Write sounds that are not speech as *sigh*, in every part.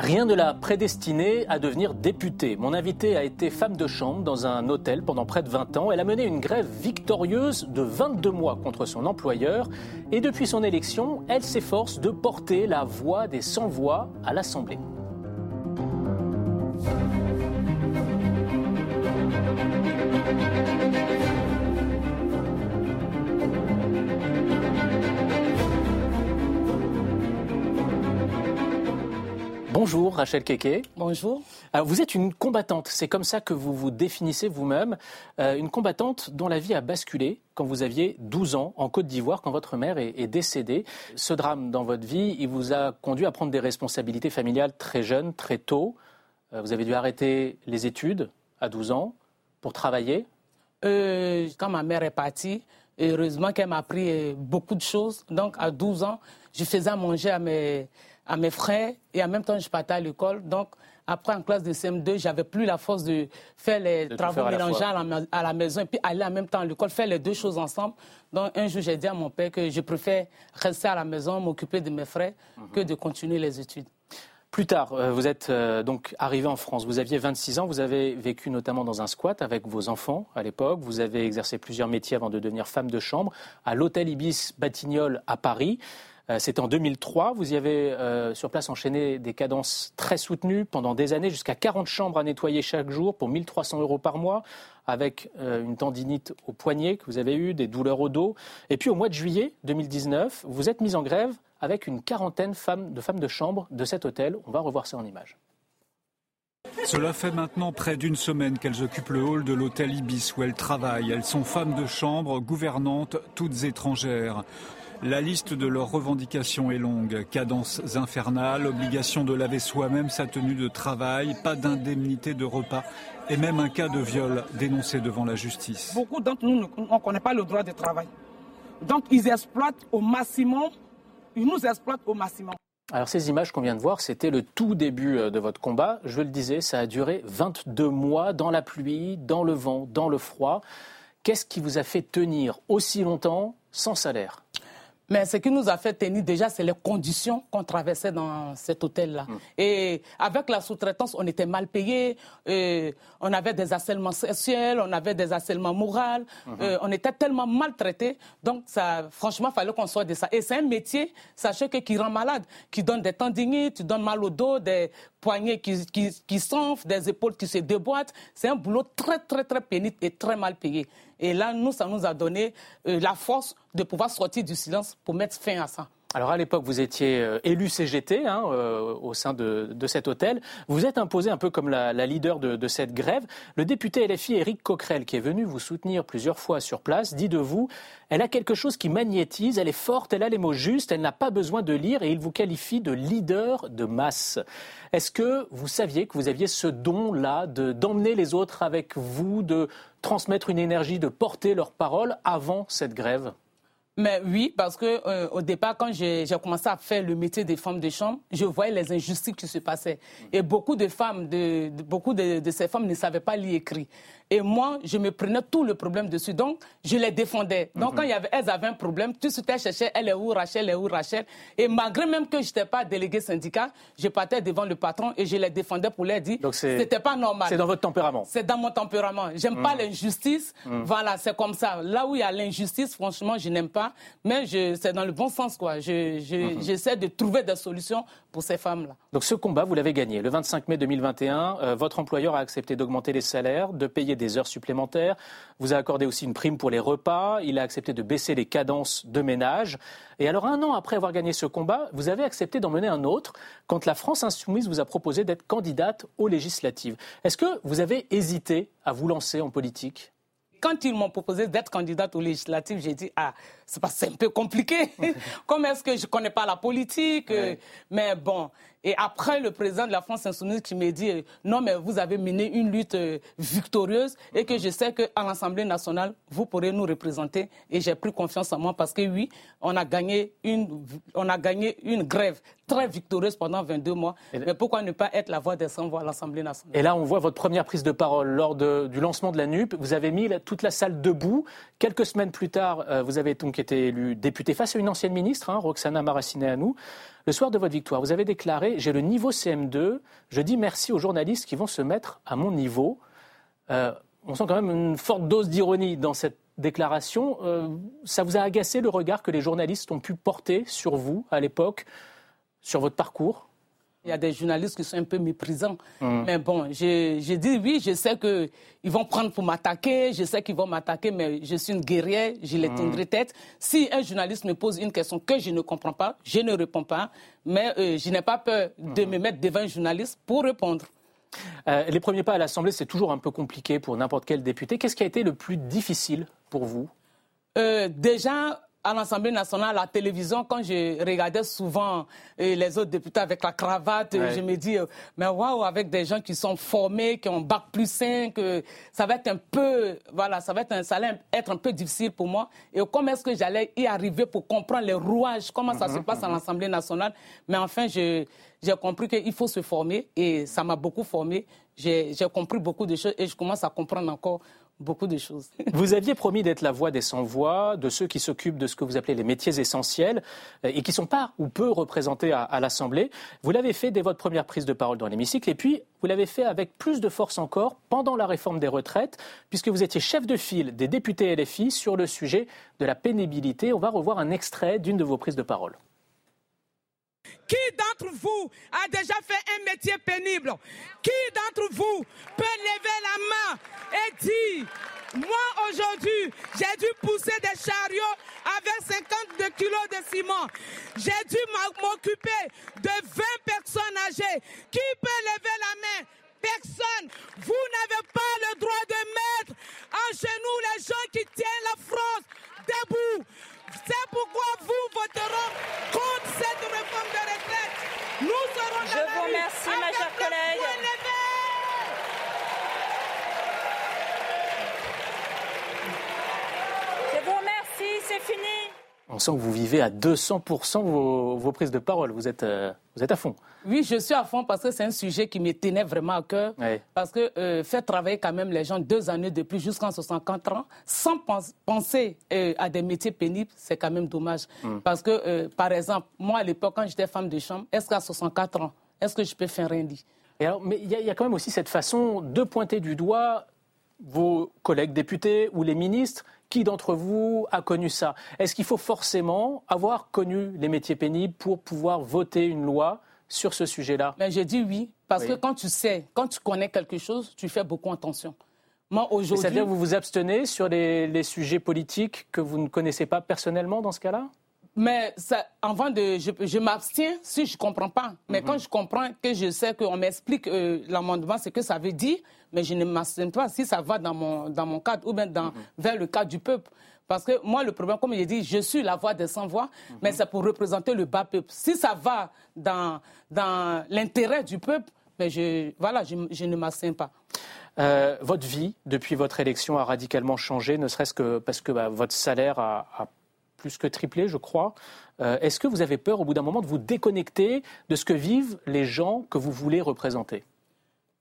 Rien ne l'a prédestinée à devenir députée. Mon invitée a été femme de chambre dans un hôtel pendant près de 20 ans. Elle a mené une grève victorieuse de 22 mois contre son employeur. Et depuis son élection, elle s'efforce de porter la voix des sans-voix à l'Assemblée. Bonjour Rachel Keke. Bonjour. vous êtes une combattante, c'est comme ça que vous vous définissez vous-même, euh, une combattante dont la vie a basculé quand vous aviez 12 ans en Côte d'Ivoire, quand votre mère est, décédée. Ce drame dans votre vie, il vous a conduit à prendre des responsabilités familiales très jeunes, très tôt. Euh, vous avez dû arrêter les études à 12 ans pour travailler. Euh, quand ma mère est partie, heureusement qu'elle m'a appris beaucoup de choses. Donc à 12 ans, je faisais à manger à mes à mes frères et en même temps je partais à l'école. Donc après en classe de CM2, j'avais plus la force de faire les travaux mélangés à, la, maison et puis aller en même temps à l'école, faire les deux choses ensemble. Donc un jour j'ai dit à mon père que je préfère rester à la maison, m'occuper de mes frères, mhm. que de continuer les études. Plus tard, euh, vous êtes euh, donc arrivé en France. Vous aviez 26 ans. Vous avez vécu notamment dans un squat avec vos enfants à l'époque. Vous avez exercé plusieurs métiers avant de devenir femme de chambre à l'hôtel Ibis Batignolles à Paris. Euh, c'était en 2003. Vous y avez euh, sur place enchaîné des cadences très soutenues pendant des années, jusqu'à 40 chambres à nettoyer chaque jour pour 1300 euros par mois, avec euh, une tendinite au poignet que vous avez eu, des douleurs au dos. Et puis au mois de juillet 2019, vous êtes mise en grève avec une quarantaine de femmes de chambre de cet hôtel. On va revoir ça en images. Cela fait maintenant près d'une semaine qu'elles occupent le hall de l'hôtel Ibis où elles travaillent. Elles sont femmes de chambre, gouvernantes, toutes étrangères. La liste de leurs revendications est longue. Cadences infernales, obligation de laver soi-même sa tenue de travail, pas d'indemnité de repas et même un cas de viol dénoncé devant la justice. Beaucoup d'entre nous ne connaissent pas le droit de travail. Donc ils exploitent au maximum, ils nous exploitent au maximum. Alors ces images qu'on vient de voir, c'était le tout début euh, de votre combat. Je le disais, ça a duré 22 mois dans la pluie, dans le vent, dans le froid. Qu'est-ce qui vous a fait tenir aussi longtemps sans salaire? Mais ce qui nous a fait tenir déjà, c'est les conditions qu'on traversait dans cet hôtel-là. Mm. Et avec la sous-traitance, on était mal payé, on avait des harcèlements sexuels, on avait des harcèlements moraux, mm-hmm. euh, on était tellement maltraités. Donc, ça, franchement, il fallait qu'on soit de ça. Et c'est un métier, sachez que qui rend malade, qui donne des tendinites, qui donne mal au dos, des poignets qui, qui, qui s'enflent, des épaules qui se déboîtent. C'est un boulot très, très, très pénible et très mal payé. Et là, nous, ça nous a donné euh, la force de pouvoir sortir du silence pour mettre fin à ça. Alors à l'époque, vous étiez euh, élu CGT hein, euh, au sein de, cet hôtel. Vous êtes imposé un peu comme la, leader de, de, cette grève. Le député LFI Éric Coquerel, qui est venu vous soutenir plusieurs fois sur place, dit de vous elle a quelque chose qui magnétise, elle est forte, elle a les mots justes, elle n'a pas besoin de lire et il vous qualifie de leader de masse. Est-ce que vous saviez que vous aviez ce don-là d'emmener les autres avec vous, de transmettre une énergie, de porter leurs paroles avant cette grève? Mais oui, parce que euh, au départ, quand j'ai commencé à faire le métier des femmes de chambre, je voyais les injustices qui se passaient. Et beaucoup de femmes, de, beaucoup de, de, ces femmes ne savaient pas lire écrit. Et moi, je me prenais tout le problème dessus. Donc, je les défendais. Donc, quand il y avait, elles avaient un problème, tout de suite, elles cherchaient, elle est où Rachel, elle est où Rachel? Et malgré même que je n'étais pas délégué syndicat, je partais devant le patron et je les défendais pour leur dire que c'était pas normal. C'est dans votre tempérament C'est dans mon tempérament. J'aime pas mhm. l'injustice. Mhm. Voilà, c'est comme ça. Là où il y a l'injustice, franchement, je n'aime pas. Mais c'est dans le bon sens, quoi. Mhm. J'essaie de trouver des solutions pour ces femmes-là. Donc, ce combat, vous l'avez gagné. Le 25 mai 2021, euh, votre employeur a accepté d'augmenter les salaires, de payer des heures supplémentaires, vous a accordé aussi une prime pour les repas, il a accepté de baisser les cadences de ménage. Et alors un an après avoir gagné ce combat, vous avez accepté d'en mener un autre quand la France insoumise vous a proposé d'être candidate aux législatives. Est-ce que vous avez hésité à vous lancer en politique? Quand ils m'ont proposé d'être candidate aux législatives, j'ai dit ah c'est un peu compliqué. *laughs* Comment est-ce que je connais pas la politique? Mais bon, et après, le président de la France insoumise qui m'a dit non, mais vous avez mené une lutte euh, victorieuse et que je sais qu'à l'Assemblée nationale, vous pourrez nous représenter. Et j'ai pris confiance en moi parce que oui, on a gagné une, on a gagné une grève très victorieuse pendant 22 mois. mais pourquoi ne pas être la voix des sans-voix à l'Assemblée nationale? Et là, on voit votre première prise de parole lors du lancement de la NUP. Vous avez mis toute la salle debout. Quelques semaines plus tard, euh, vous avez donc été élu député face à une ancienne ministre, hein, Roxana Maracineanu. Le soir de votre victoire, vous avez déclaré J'ai le niveau CM2, je dis merci aux journalistes qui vont se mettre à mon niveau. Euh, on sent quand même une forte dose d'ironie dans cette déclaration. Euh, ça vous a agacé le regard que les journalistes ont pu porter sur vous à l'époque, sur votre parcours? Il y a des journalistes qui sont un peu méprisants. Mmh. Mais bon, j'ai dit oui, je sais qu'ils vont prendre pour m'attaquer, je sais qu'ils vont m'attaquer, mais je suis une guerrière, je les tiendrai tête. Si un journaliste me pose une question que je ne comprends pas, je ne réponds pas, mais euh, je n'ai pas peur de mmh. me mettre devant un journaliste pour répondre. Euh, les premiers pas à l'Assemblée, c'est toujours un peu compliqué pour n'importe quel député. Qu'est-ce qui a été le plus difficile pour vous? Euh, Déjà, à l'Assemblée nationale, à la télévision, quand je regardais souvent euh, les autres députés avec la cravate, je me dis, euh, mais waouh, avec des gens qui sont formés, qui ont bac plus 5, ça va être un peu, voilà, ça va être un, ça allait être un peu difficile pour moi. Et comment est-ce que j'allais y arriver pour comprendre les rouages, comment ça se passe à l'Assemblée nationale? Mais enfin, j'ai compris qu'il faut se former et ça m'a beaucoup formé. J'ai compris beaucoup de choses et je commence à comprendre encore *laughs* Vous aviez promis d'être la voix des sans-voix, de ceux qui s'occupent de ce que vous appelez les métiers essentiels euh, et qui sont pas ou peu représentés à, à l'Assemblée. Vous l'avez fait dès votre première prise de parole dans l'hémicycle et puis vous l'avez fait avec plus de force encore pendant la réforme des retraites, puisque vous étiez chef de file des députés LFI sur le sujet de la pénibilité. On va revoir un extrait d'une de vos prises de parole. Qui d'entre vous a déjà fait un métier pénible? Qui d'entre vous peut lever la main et dire, moi aujourd'hui, j'ai dû pousser des chariots avec 52 kilos de ciment. J'ai dû m'occuper de 20 personnes âgées. Qui peut lever la main? Personne. Vous n'avez pas le droit de mettre en genoux les gens qui tiennent la France debout. C'est pourquoi vous voterez contre cette réforme de retraite. Nous serons Je vous remercie, ma chère collègue. Je vous remercie, c'est fini. On sent que vous vivez à 200% vos, prises de parole. Vous êtes, euh, vous êtes à fond. Oui, je suis à fond parce que c'est un sujet qui me tenait vraiment à cœur. Parce que euh, faire travailler quand même les gens deux années de plus jusqu'en 64 ans sans penser euh, à des métiers pénibles, c'est quand même dommage. Hmm. Parce que, par exemple, moi à l'époque, quand j'étais femme de chambre, est-ce qu'à 64 ans, est-ce que je peux faire un lit? Et alors, Mais il y, y, a quand même aussi cette façon de pointer du doigt vos collègues députés ou les ministres qui d'entre vous a connu ça? Est-ce qu'il faut forcément avoir connu les métiers pénibles pour pouvoir voter une loi sur ce sujet-là? Mais j'ai dit oui, parce que quand tu sais, quand tu connais quelque chose, tu fais beaucoup attention. Moi, aujourd'hui. C'est-à-dire que vous vous abstenez sur les, sujets politiques que vous ne connaissez pas personnellement dans ce cas-là? Mais ça, avant de, je, m'abstiens si je comprends pas. Mais mhm. quand je comprends que je sais qu'on m'explique euh, l'amendement, c'est que ça veut dire, mais je ne m'abstiens pas si ça va dans mon, dans mon cadre ou bien dans, mhm. vers le cadre du peuple. Parce que moi, le problème, comme il dit, je suis la voix des sans-voix, mhm. mais c'est pour représenter le bas peuple. Si ça va dans, dans l'intérêt du peuple, mais je, voilà, je, ne m'abstiens pas. Euh, votre vie, depuis votre élection, a radicalement changé, ne serait-ce que parce que bah, votre salaire a, a plus que triplé, je crois. Euh, est-ce que vous avez peur, au bout d'un moment, de vous déconnecter de ce que vivent les gens que vous voulez représenter?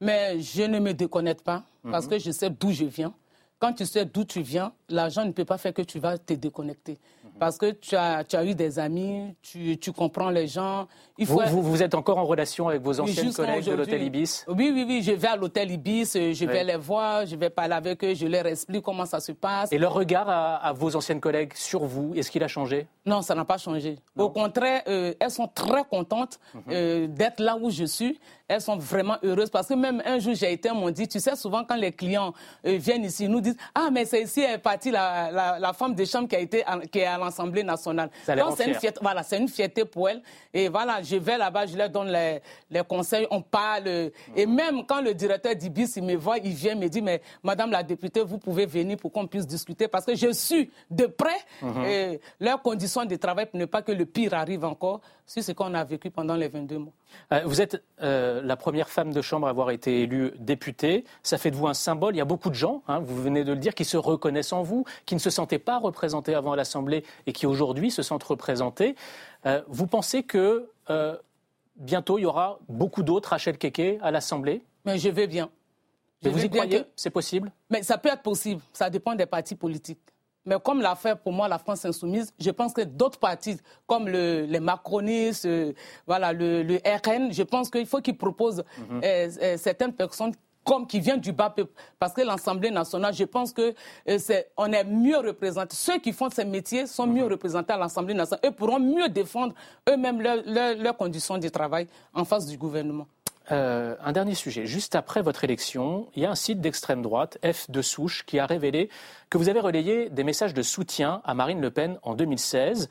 Mais je ne me déconnecte pas, parce mhm. que je sais d'où je viens. Quand tu sais d'où tu viens, l'argent ne peut pas faire que tu vas te déconnecter. Parce que tu as, tu as eu des amis, tu, tu comprends les gens. Il faut... vous, vous, êtes encore en relation avec vos anciennes collègues de l'hôtel Ibis? Oui, oui, oui. Je vais à l'hôtel Ibis, je vais les voir, je vais parler avec eux, je leur explique comment ça se passe. Et leur regard à, vos anciennes collègues sur vous, est-ce qu'il a changé? Non, ça n'a pas changé. Au contraire, euh, elles sont très contentes mhm. euh, d'être là où je suis. Elles sont vraiment heureuses parce que même un jour, j'ai été, m'ont dit, tu sais, souvent quand les clients euh, viennent ici, ils nous disent, ah, mais c'est ici est partie la, la, la, femme de chambre qui, a été, qui est à l'Assemblée nationale. Donc, c'est une, fierté, voilà, c'est une fierté pour elles. Et voilà, je vais là-bas, je leur donne les, les conseils, on parle. Et même quand le directeur d'Ibis, il me voit, il vient me dit, mais Madame la députée, vous pouvez venir pour qu'on puisse discuter parce que je suis de près mhm. leurs conditions de travail pour ne pas que le pire arrive encore sur ce qu'on a vécu pendant les 22 mois. Euh, vous êtes euh, la première femme de chambre à avoir été élue députée. Ça fait de vous un symbole. Il y a beaucoup de gens, hein, vous venez de le dire, qui se reconnaissent en vous, qui ne se sentaient pas représentés avant l'Assemblée et qui aujourd'hui se sentent représentés. Euh, vous pensez que bientôt il y aura beaucoup d'autres Rachel Keke à l'Assemblée? Mais je vais bien. vous y croyez? C'est possible? Mais ça peut être possible. Ça dépend des partis politiques. Mais comme l'a fait pour moi la France insoumise, je pense que d'autres partis, comme le, les macronistes, euh, voilà, le, le, RN, je pense qu'il faut qu'ils proposent mhm. euh, euh, certaines personnes comme qui viennent du bas peuple. Parce que l'Assemblée nationale, je pense que est, on est mieux représentés. Ceux qui font ces métiers sont mieux mhm. représentés à l'Assemblée nationale et pourront mieux défendre eux-mêmes leurs conditions de travail en face du gouvernement. Euh, un dernier sujet. Juste après votre élection, il y a un site d'extrême droite, F de Souche, qui a révélé que vous avez relayé des messages de soutien à Marine Le Pen en 2016.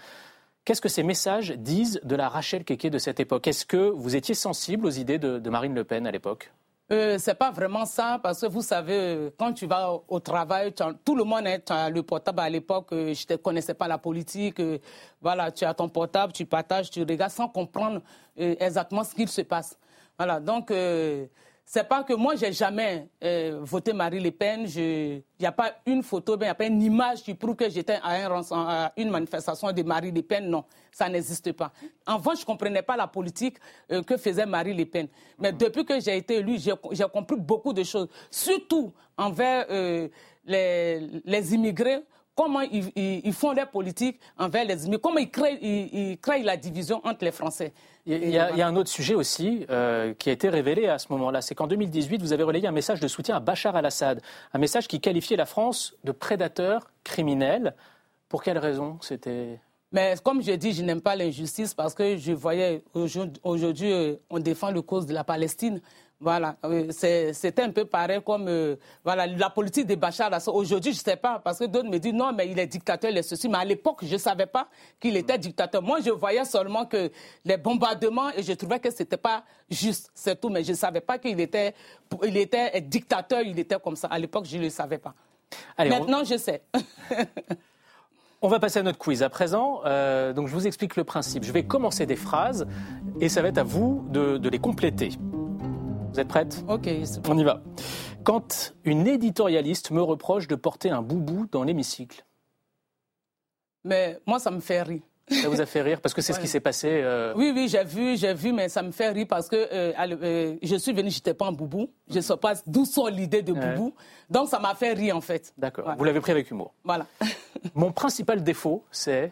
Qu'est-ce que ces messages disent de la Rachel Keke de cette époque? Est-ce que vous étiez sensible aux idées de, Marine Le Pen à l'époque? Euh, c'est pas vraiment ça parce que vous savez quand tu vas au, travail tout le monde a le portable à l'époque euh, je ne connaissais pas la politique euh, voilà tu as ton portable tu partages tu regardes sans comprendre exactement ce qu'il se passe voilà, donc euh, c'est pas que moi j'ai jamais euh, voté Marie Le Pen. Il n'y a pas une photo, il n'y a pas une image qui prouve que j'étais à, une manifestation de Marie Le Pen. Non, ça n'existe pas. En Avant, je ne comprenais pas la politique euh, que faisait Marie Le Pen. Mais depuis que j'ai été élue, j'ai compris beaucoup de choses, surtout envers les, les immigrés comment ils, font leur politique envers les immigrés, comment ils créent, ils, créent, la division entre les Français. Il y, a, un autre sujet aussi euh, qui a été révélé à ce moment-là, c'est qu'en 2018, vous avez relayé un message de soutien à Bachar al-Assad, un message qui qualifiait la France de prédateur criminel. Pour quelle raison c'était? Mais comme je dis, je n'aime pas l'injustice parce que je voyais aujourd'hui, euh, on défend le cause de la Palestine. Voilà, c'était un peu pareil comme euh, voilà, la politique de Bachar Aujourd'hui, je ne sais pas, parce que d'autres me disent non, mais il est dictateur, il est ceci. Mais à l'époque, je ne savais pas qu'il était dictateur. Moi, je voyais seulement que les bombardements, et je trouvais que ce n'était pas juste, c'est tout. Mais je ne savais pas qu'il était, il était dictateur, il était comme ça. À l'époque, je ne le savais pas. Maintenant, je sais. *laughs* On va passer à notre quiz à présent. Euh, donc, je vous explique le principe. Je vais commencer des phrases et ça va être à vous de les compléter. Vous êtes prête Ok. On y va. Quand une éditorialiste me reproche de porter un boubou dans l'hémicycle. Mais moi, ça me fait rire. Ça vous a fait rire parce que c'est ce *laughs* qui s'est passé. Euh, oui, oui, j'ai vu, j'ai vu, mais ça me fait rire parce que euh, euh, je suis venue, j'étais pas en boubou. Je ne sais pas d'où sont l'idée de boubou. Donc ça m'a fait rire en fait. D'accord. Vous l'avez pris avec humour. Voilà. *laughs* Mon principal défaut, c'est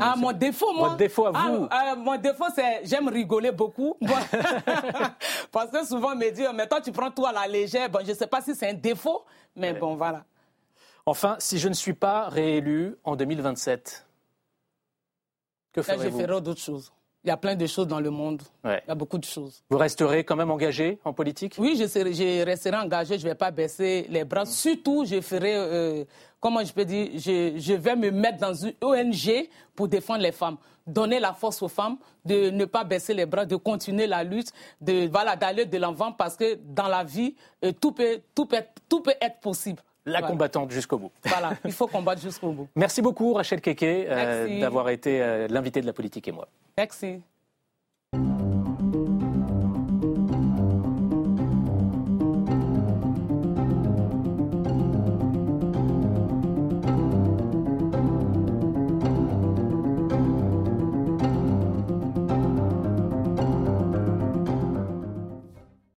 ah, mon défaut, moi. Mon défaut à vous. Ah, euh, mon défaut, c'est j'aime rigoler beaucoup. *laughs* Parce que souvent, on me dit, mais toi, tu prends tout à la légère. Bon, je ne sais pas si c'est un défaut, mais bon, voilà. Enfin, si je ne suis pas réélu en 2027, que ferez-vous? Je ferai d'autres choses. Il y a plein de choses dans le monde. Il y a beaucoup de choses. Vous resterez quand même engagé en politique? Oui, je, je resterai engagé. Je ne vais pas baisser les bras. Surtout, je ferai, euh, comment je peux dire, je, je, vais me mettre dans une ONG pour défendre les femmes. Donner la force aux femmes, de ne pas baisser les bras, de continuer la lutte, de voilà, d'aller de l'avant parce que dans la vie, euh, tout, peut, tout, peut, tout peut être possible la combattante jusqu'au bout. Voilà, *laughs* il faut combattre jusqu'au bout. Merci beaucoup Rachel Keke euh, d'avoir été l'invité de la politique et moi. Merci.